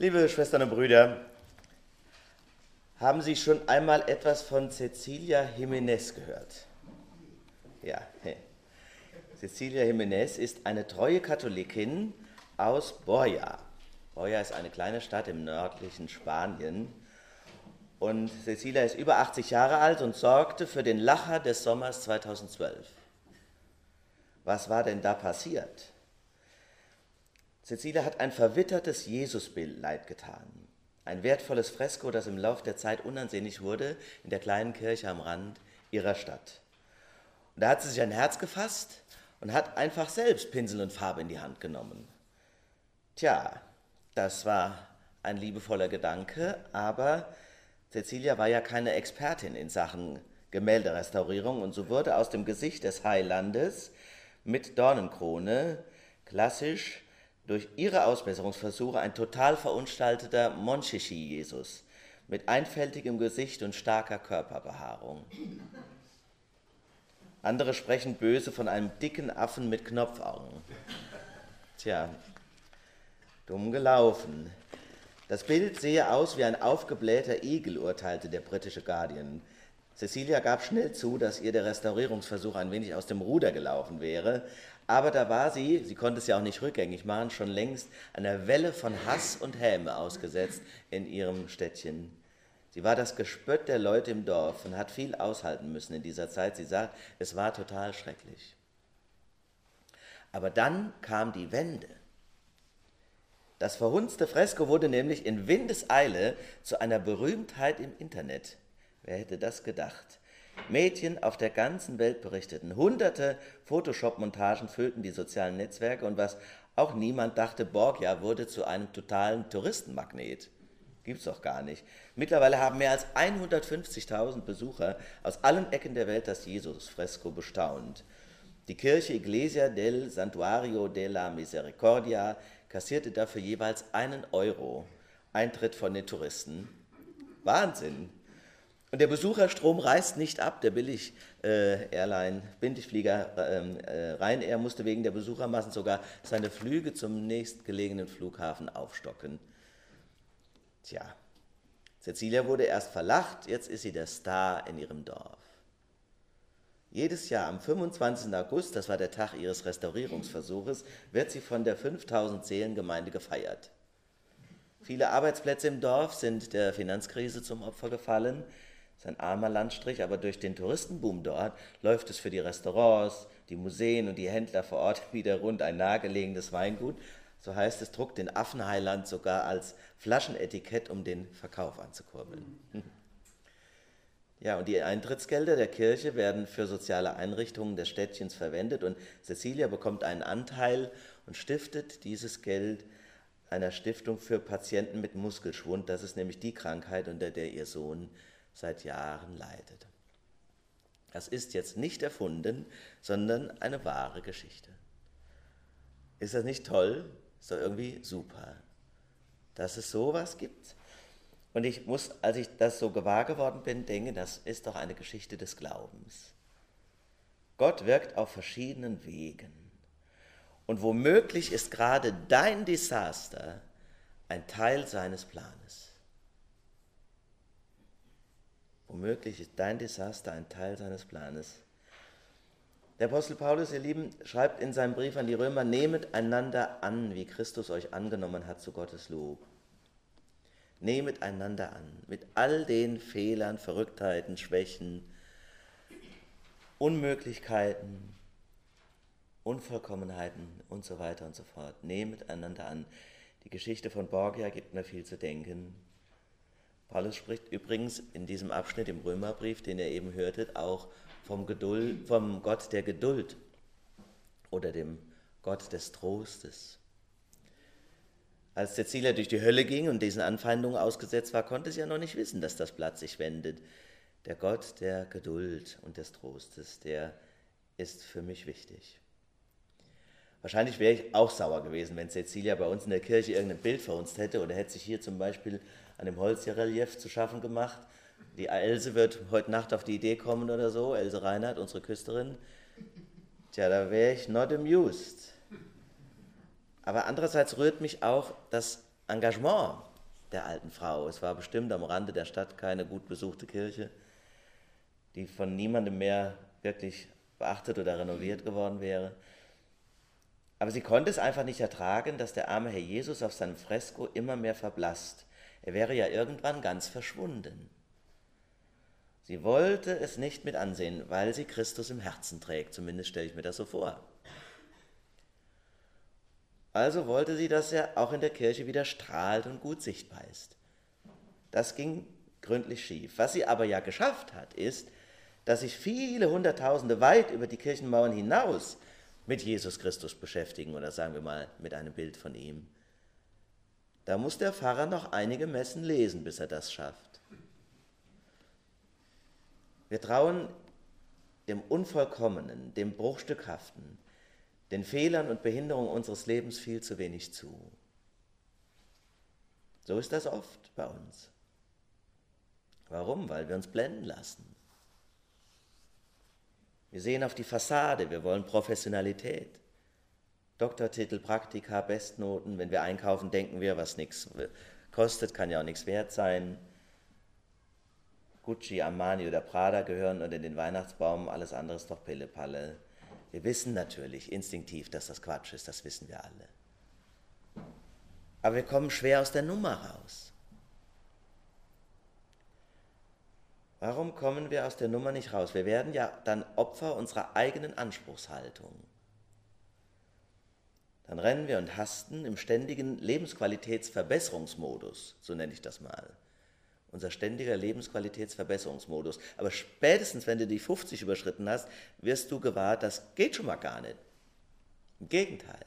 Liebe Schwestern und Brüder, haben Sie schon einmal etwas von Cecilia Jiménez gehört? Ja, Cecilia Jiménez ist eine treue Katholikin aus Borja. Borja ist eine kleine Stadt im nördlichen Spanien. Und Cecilia ist über 80 Jahre alt und sorgte für den Lacher des Sommers 2012. Was war denn da passiert? Cecilia hat ein verwittertes Jesusbild getan. Ein wertvolles Fresko, das im Lauf der Zeit unansehnlich wurde in der kleinen Kirche am Rand ihrer Stadt. Und da hat sie sich ein Herz gefasst und hat einfach selbst Pinsel und Farbe in die Hand genommen. Tja, das war ein liebevoller Gedanke, aber Cecilia war ja keine Expertin in Sachen Gemälderestaurierung und so wurde aus dem Gesicht des Heilandes mit Dornenkrone klassisch durch ihre Ausbesserungsversuche ein total verunstalteter Monchichi-Jesus mit einfältigem Gesicht und starker Körperbehaarung. Andere sprechen böse von einem dicken Affen mit Knopfaugen. Tja, dumm gelaufen. Das Bild sehe aus wie ein aufgeblähter Igel, urteilte der britische Guardian. Cecilia gab schnell zu, dass ihr der Restaurierungsversuch ein wenig aus dem Ruder gelaufen wäre, aber da war sie, sie konnte es ja auch nicht rückgängig machen, schon längst einer Welle von Hass und Häme ausgesetzt in ihrem Städtchen. Sie war das Gespött der Leute im Dorf und hat viel aushalten müssen in dieser Zeit. Sie sagt, es war total schrecklich. Aber dann kam die Wende. Das verhunzte Fresko wurde nämlich in Windeseile zu einer Berühmtheit im Internet. Wer hätte das gedacht? Mädchen auf der ganzen Welt berichteten. Hunderte Photoshop-Montagen füllten die sozialen Netzwerke und was auch niemand dachte, Borgia wurde zu einem totalen Touristenmagnet. Gibt's doch gar nicht. Mittlerweile haben mehr als 150.000 Besucher aus allen Ecken der Welt das Jesus-Fresko bestaunt. Die Kirche Iglesia del Santuario de la Misericordia kassierte dafür jeweils einen Euro Eintritt von den Wahnsinn! Und der Besucherstrom reißt nicht ab. Der Billig-Airline, äh, Billigflieger ähm, äh, Ryanair musste wegen der Besuchermassen sogar seine Flüge zum nächstgelegenen Flughafen aufstocken. Tja, Cecilia wurde erst verlacht, jetzt ist sie der Star in ihrem Dorf. Jedes Jahr am 25. August, das war der Tag ihres Restaurierungsversuches, wird sie von der 5000 Seelengemeinde gefeiert. Viele Arbeitsplätze im Dorf sind der Finanzkrise zum Opfer gefallen ist ein armer Landstrich, aber durch den Touristenboom dort läuft es für die Restaurants, die Museen und die Händler vor Ort wieder rund. Ein nahegelegenes Weingut, so heißt es, druckt den Affenheiland sogar als Flaschenetikett, um den Verkauf anzukurbeln. Ja, und die Eintrittsgelder der Kirche werden für soziale Einrichtungen des Städtchens verwendet und Cecilia bekommt einen Anteil und stiftet dieses Geld einer Stiftung für Patienten mit Muskelschwund. Das ist nämlich die Krankheit, unter der ihr Sohn seit Jahren leidet. Das ist jetzt nicht erfunden, sondern eine wahre Geschichte. Ist das nicht toll? Ist doch irgendwie super, dass es sowas gibt. Und ich muss, als ich das so gewahr geworden bin, denken, das ist doch eine Geschichte des Glaubens. Gott wirkt auf verschiedenen Wegen. Und womöglich ist gerade dein Desaster ein Teil seines Planes. Womöglich ist dein Desaster ein Teil seines Planes. Der Apostel Paulus, ihr Lieben, schreibt in seinem Brief an die Römer, nehmet einander an, wie Christus euch angenommen hat zu Gottes Lob. Nehmet einander an, mit all den Fehlern, Verrücktheiten, Schwächen, Unmöglichkeiten, Unvollkommenheiten und so weiter und so fort. Nehmet einander an. Die Geschichte von Borgia gibt mir viel zu denken. Paulus spricht übrigens in diesem Abschnitt im Römerbrief, den ihr eben hörtet, auch vom, Geduld, vom Gott der Geduld oder dem Gott des Trostes. Als Cecilia durch die Hölle ging und diesen Anfeindungen ausgesetzt war, konnte sie ja noch nicht wissen, dass das Blatt sich wendet. Der Gott der Geduld und des Trostes, der ist für mich wichtig. Wahrscheinlich wäre ich auch sauer gewesen, wenn Cecilia bei uns in der Kirche irgendein Bild verhunzt hätte oder hätte sich hier zum Beispiel an dem Holzrelief zu schaffen gemacht. Die Else wird heute Nacht auf die Idee kommen oder so, Else Reinhardt, unsere Küsterin. Tja, da wäre ich not amused. Aber andererseits rührt mich auch das Engagement der alten Frau. Es war bestimmt am Rande der Stadt keine gut besuchte Kirche, die von niemandem mehr wirklich beachtet oder renoviert geworden wäre. Aber sie konnte es einfach nicht ertragen, dass der arme Herr Jesus auf seinem Fresko immer mehr verblasst. Er wäre ja irgendwann ganz verschwunden. Sie wollte es nicht mit ansehen, weil sie Christus im Herzen trägt, zumindest stelle ich mir das so vor. Also wollte sie, dass er auch in der Kirche wieder strahlt und gut sichtbar ist. Das ging gründlich schief. Was sie aber ja geschafft hat, ist, dass sich viele Hunderttausende weit über die Kirchenmauern hinaus mit Jesus Christus beschäftigen oder sagen wir mal mit einem Bild von ihm. Da muss der Pfarrer noch einige Messen lesen, bis er das schafft. Wir trauen dem Unvollkommenen, dem Bruchstückhaften, den Fehlern und Behinderungen unseres Lebens viel zu wenig zu. So ist das oft bei uns. Warum? Weil wir uns blenden lassen. Wir sehen auf die Fassade, wir wollen Professionalität. Doktortitel, Praktika, Bestnoten. Wenn wir einkaufen, denken wir, was nichts kostet, kann ja auch nichts wert sein. Gucci, Armani oder Prada gehören unter den Weihnachtsbaum, alles andere ist doch Pillepalle. Wir wissen natürlich instinktiv, dass das Quatsch ist, das wissen wir alle. Aber wir kommen schwer aus der Nummer raus. Warum kommen wir aus der Nummer nicht raus? Wir werden ja dann Opfer unserer eigenen Anspruchshaltung. Dann rennen wir und hasten im ständigen Lebensqualitätsverbesserungsmodus, so nenne ich das mal unser ständiger Lebensqualitätsverbesserungsmodus. Aber spätestens, wenn du die 50 überschritten hast, wirst du gewahr, das geht schon mal gar nicht. Im Gegenteil.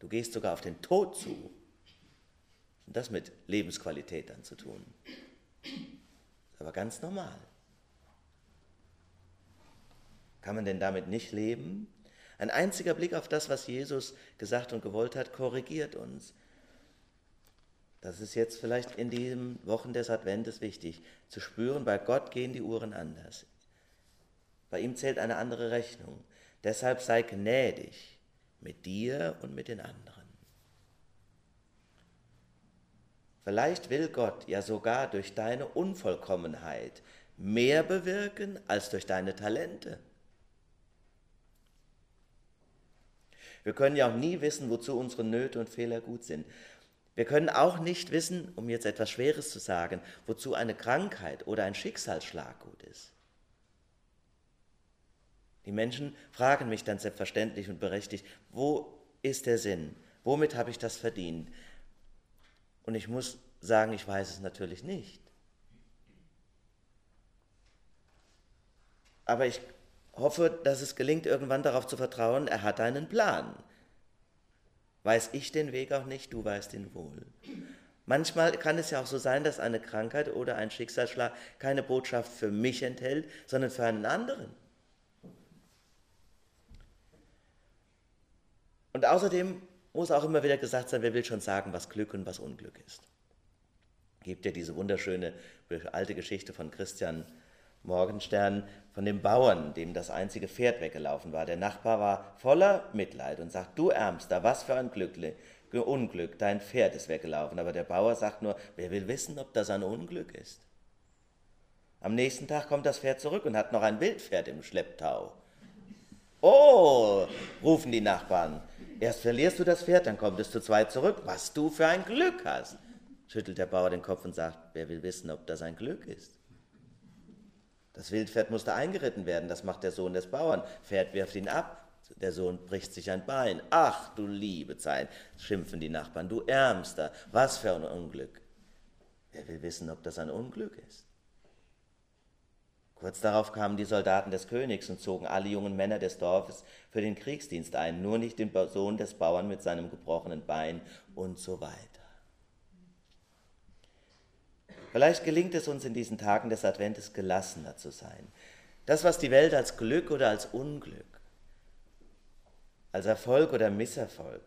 Du gehst sogar auf den Tod zu. Und das mit Lebensqualität dann zu tun. Aber ganz normal. Kann man denn damit nicht leben? Ein einziger Blick auf das, was Jesus gesagt und gewollt hat, korrigiert uns. Das ist jetzt vielleicht in diesen Wochen des Adventes wichtig, zu spüren, bei Gott gehen die Uhren anders. Bei ihm zählt eine andere Rechnung. Deshalb sei gnädig mit dir und mit den anderen. Vielleicht will Gott ja sogar durch deine Unvollkommenheit mehr bewirken als durch deine Talente. Wir können ja auch nie wissen, wozu unsere Nöte und Fehler gut sind. Wir können auch nicht wissen, um jetzt etwas Schweres zu sagen, wozu eine Krankheit oder ein Schicksalsschlag gut ist. Die Menschen fragen mich dann selbstverständlich und berechtigt, wo ist der Sinn? Womit habe ich das verdient? Und ich muss sagen, ich weiß es natürlich nicht. Aber ich hoffe, dass es gelingt, irgendwann darauf zu vertrauen, er hat einen Plan. Weiß ich den Weg auch nicht, du weißt ihn wohl. Manchmal kann es ja auch so sein, dass eine Krankheit oder ein Schicksalsschlag keine Botschaft für mich enthält, sondern für einen anderen. Und außerdem muss auch immer wieder gesagt sein, wer will schon sagen, was Glück und was Unglück ist. Gibt ja diese wunderschöne alte Geschichte von Christian Morgenstern von dem Bauern, dem das einzige Pferd weggelaufen war. Der Nachbar war voller Mitleid und sagt, du Ärmster, was für ein Glück, Unglück, dein Pferd ist weggelaufen. Aber der Bauer sagt nur, wer will wissen, ob das ein Unglück ist? Am nächsten Tag kommt das Pferd zurück und hat noch ein Wildpferd im Schlepptau. Oh, rufen die Nachbarn. Erst verlierst du das Pferd, dann kommt es zu zweit zurück. Was du für ein Glück hast. Schüttelt der Bauer den Kopf und sagt, wer will wissen, ob das ein Glück ist? Das Wildpferd musste eingeritten werden, das macht der Sohn des Bauern. Pferd wirft ihn ab, der Sohn bricht sich ein Bein. Ach, du liebe Zeit, schimpfen die Nachbarn, du Ärmster, was für ein Unglück. Wer will wissen, ob das ein Unglück ist? Kurz darauf kamen die Soldaten des Königs und zogen alle jungen Männer des Dorfes für den Kriegsdienst ein, nur nicht den Sohn des Bauern mit seinem gebrochenen Bein und so weiter. Vielleicht gelingt es uns in diesen Tagen des Adventes gelassener zu sein. Das, was die Welt als Glück oder als Unglück, als Erfolg oder Misserfolg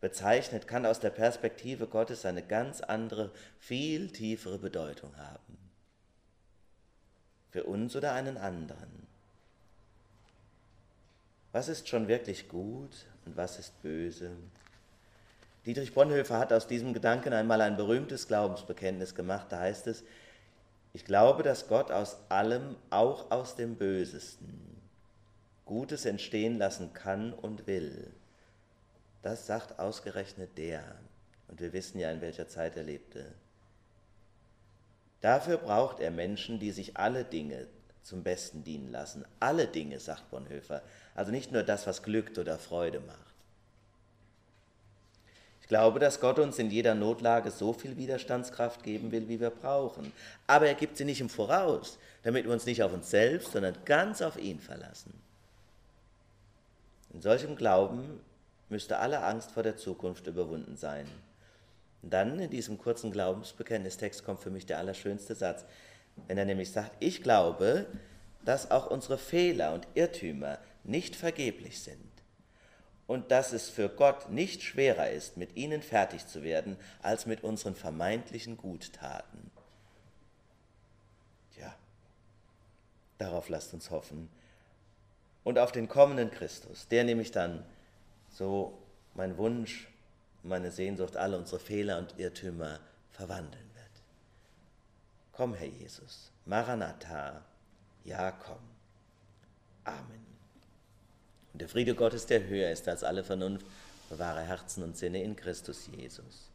bezeichnet, kann aus der Perspektive Gottes eine ganz andere, viel tiefere Bedeutung haben. Für uns oder einen anderen. Was ist schon wirklich gut und was ist böse? Dietrich Bonhoeffer hat aus diesem Gedanken einmal ein berühmtes Glaubensbekenntnis gemacht. Da heißt es, ich glaube, dass Gott aus allem, auch aus dem Bösesten, Gutes entstehen lassen kann und will. Das sagt ausgerechnet der. Und wir wissen ja, in welcher Zeit er lebte. Dafür braucht er Menschen, die sich alle Dinge zum Besten dienen lassen. Alle Dinge, sagt Bonhoeffer. Also nicht nur das, was glückt oder Freude macht. Ich glaube, dass Gott uns in jeder Notlage so viel Widerstandskraft geben will, wie wir brauchen. Aber er gibt sie nicht im Voraus, damit wir uns nicht auf uns selbst, sondern ganz auf ihn verlassen. In solchem Glauben müsste alle Angst vor der Zukunft überwunden sein. Und dann in diesem kurzen Glaubensbekenntnistext kommt für mich der allerschönste Satz, wenn er nämlich sagt, ich glaube, dass auch unsere Fehler und Irrtümer nicht vergeblich sind und dass es für Gott nicht schwerer ist, mit ihnen fertig zu werden, als mit unseren vermeintlichen Guttaten. Tja, darauf lasst uns hoffen. Und auf den kommenden Christus, der nämlich dann, so mein Wunsch, meine Sehnsucht, alle unsere Fehler und Irrtümer verwandeln wird. Komm, Herr Jesus, Maranatha, ja komm. Amen. Und der Friede Gottes, der höher ist als alle Vernunft, bewahre Herzen und Sinne in Christus Jesus.